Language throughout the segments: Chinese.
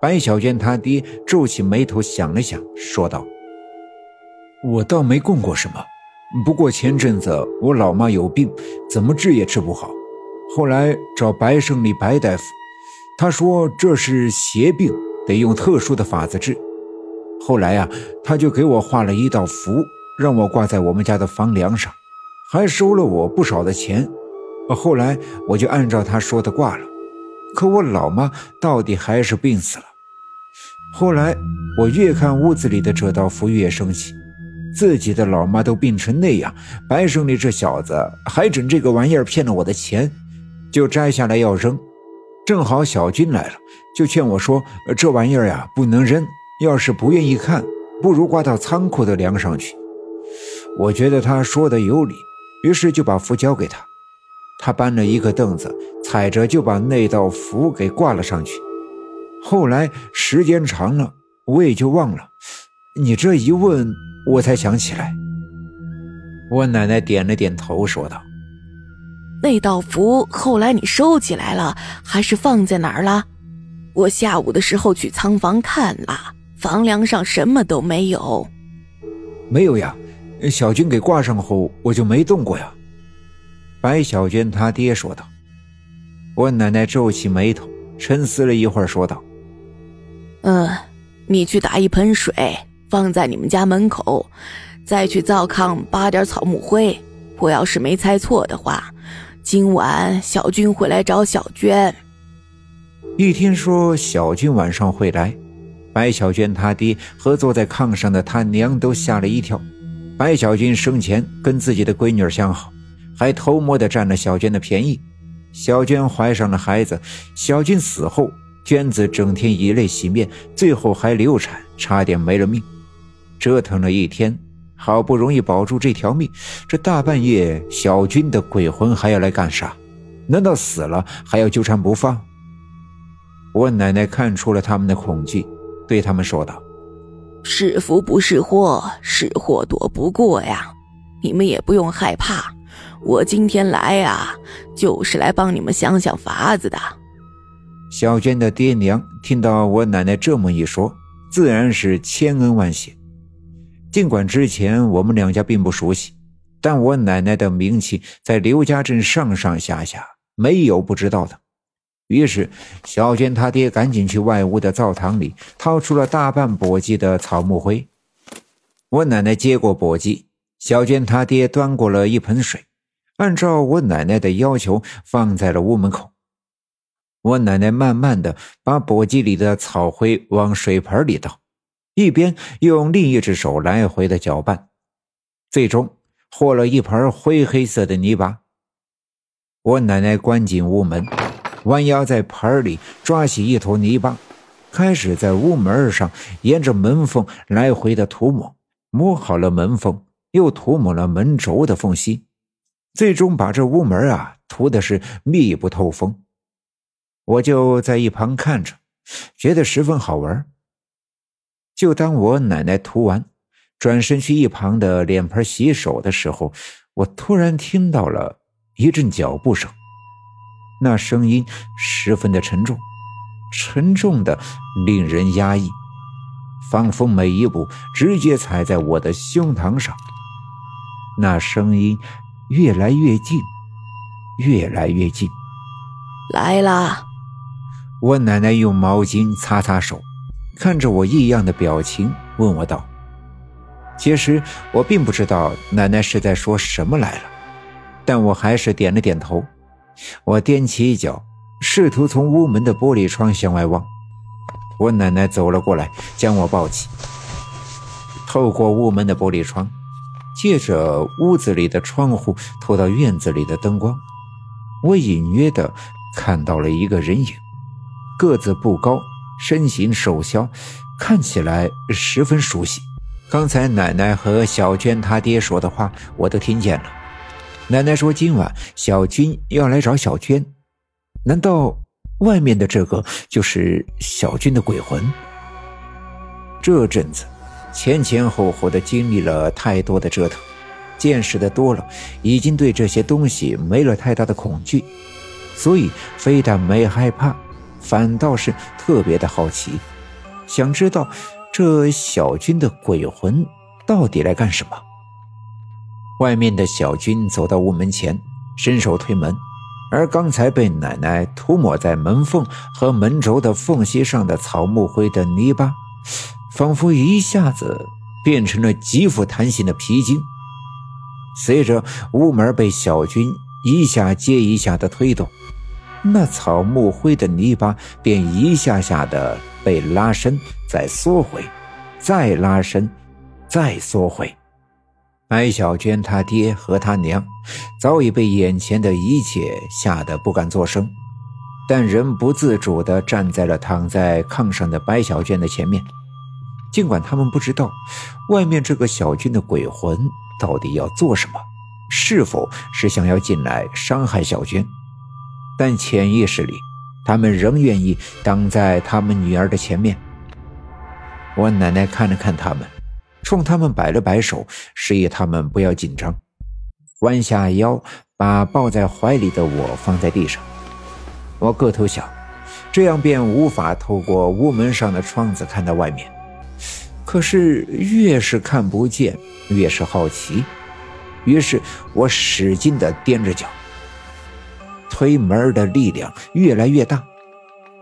白小娟她爹皱起眉头想了想，说道：“我倒没供过什么，不过前阵子我老妈有病，怎么治也治不好。后来找白胜利白大夫，他说这是邪病，得用特殊的法子治。后来呀，他就给我画了一道符，让我挂在我们家的房梁上，还收了我不少的钱。后来我就按照他说的挂了。”可我老妈到底还是病死了。后来我越看屋子里的这道符越生气，自己的老妈都病成那样，白胜利这小子还整这个玩意儿骗了我的钱，就摘下来要扔。正好小军来了，就劝我说：“这玩意儿呀不能扔，要是不愿意看，不如挂到仓库的梁上去。”我觉得他说的有理，于是就把符交给他。他搬了一个凳子，踩着就把那道符给挂了上去。后来时间长了，我也就忘了。你这一问，我才想起来。我奶奶点了点头，说道：“那道符后来你收起来了，还是放在哪儿了？我下午的时候去仓房看了，房梁上什么都没有。没有呀，小军给挂上后，我就没动过呀。”白小娟她爹说道：“我奶奶皱起眉头，沉思了一会儿，说道：‘嗯，你去打一盆水，放在你们家门口，再去灶炕扒点草木灰。我要是没猜错的话，今晚小军会来找小娟。’一听说小军晚上会来，白小娟她爹和坐在炕上的他娘都吓了一跳。白小军生前跟自己的闺女相好。”还偷摸的占了小娟的便宜，小娟怀上了孩子，小娟死后，娟子整天以泪洗面，最后还流产，差点没了命。折腾了一天，好不容易保住这条命，这大半夜，小军的鬼魂还要来干啥？难道死了还要纠缠不放？我奶奶看出了他们的恐惧，对他们说道：“是福不是祸，是祸躲不过呀，你们也不用害怕。”我今天来呀，就是来帮你们想想法子的。小娟的爹娘听到我奶奶这么一说，自然是千恩万谢。尽管之前我们两家并不熟悉，但我奶奶的名气在刘家镇上上下下没有不知道的。于是，小娟她爹赶紧去外屋的灶堂里掏出了大半簸箕的草木灰。我奶奶接过簸箕，小娟她爹端过了一盆水。按照我奶奶的要求，放在了屋门口。我奶奶慢慢的把簸箕里的草灰往水盆里倒，一边用另一只手来回的搅拌，最终和了一盆灰黑色的泥巴。我奶奶关紧屋门，弯腰在盆里抓起一坨泥巴，开始在屋门上沿着门缝来回的涂抹，抹好了门缝，又涂抹了门轴的缝隙。最终把这屋门啊涂的是密不透风，我就在一旁看着，觉得十分好玩。就当我奶奶涂完，转身去一旁的脸盆洗手的时候，我突然听到了一阵脚步声，那声音十分的沉重，沉重的令人压抑，仿佛每一步直接踩在我的胸膛上。那声音。越来越近，越来越近，来啦！我奶奶用毛巾擦擦手，看着我异样的表情，问我道：“其实我并不知道奶奶是在说什么来了，但我还是点了点头。我踮起一脚，试图从屋门的玻璃窗向外望。我奶奶走了过来，将我抱起，透过屋门的玻璃窗。”借着屋子里的窗户透到院子里的灯光，我隐约的看到了一个人影，个子不高，身形瘦小，看起来十分熟悉。刚才奶奶和小娟她爹说的话，我都听见了。奶奶说今晚小军要来找小娟，难道外面的这个就是小军的鬼魂？这阵子。前前后后的经历了太多的折腾，见识的多了，已经对这些东西没了太大的恐惧，所以非但没害怕，反倒是特别的好奇，想知道这小军的鬼魂到底来干什么。外面的小军走到屋门前，伸手推门，而刚才被奶奶涂抹在门缝和门轴的缝隙上的草木灰的泥巴，仿佛一下子变成了极富弹性的皮筋。随着屋门被小军一下接一下的推动。那草木灰的泥巴便一下下的被拉伸，再缩回，再拉伸，再缩回。白小娟她爹和她娘早已被眼前的一切吓得不敢作声，但仍不自主地站在了躺在炕上的白小娟的前面。尽管他们不知道外面这个小军的鬼魂到底要做什么，是否是想要进来伤害小娟。但潜意识里，他们仍愿意挡在他们女儿的前面。我奶奶看了看他们，冲他们摆了摆手，示意他们不要紧张，弯下腰，把抱在怀里的我放在地上。我个头小，这样便无法透过屋门上的窗子看到外面。可是越是看不见，越是好奇，于是我使劲地踮着脚。推门的力量越来越大，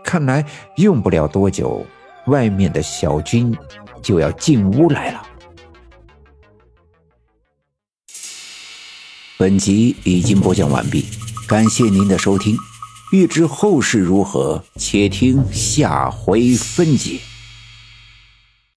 看来用不了多久，外面的小军就要进屋来了。本集已经播讲完毕，感谢您的收听。欲知后事如何，且听下回分解。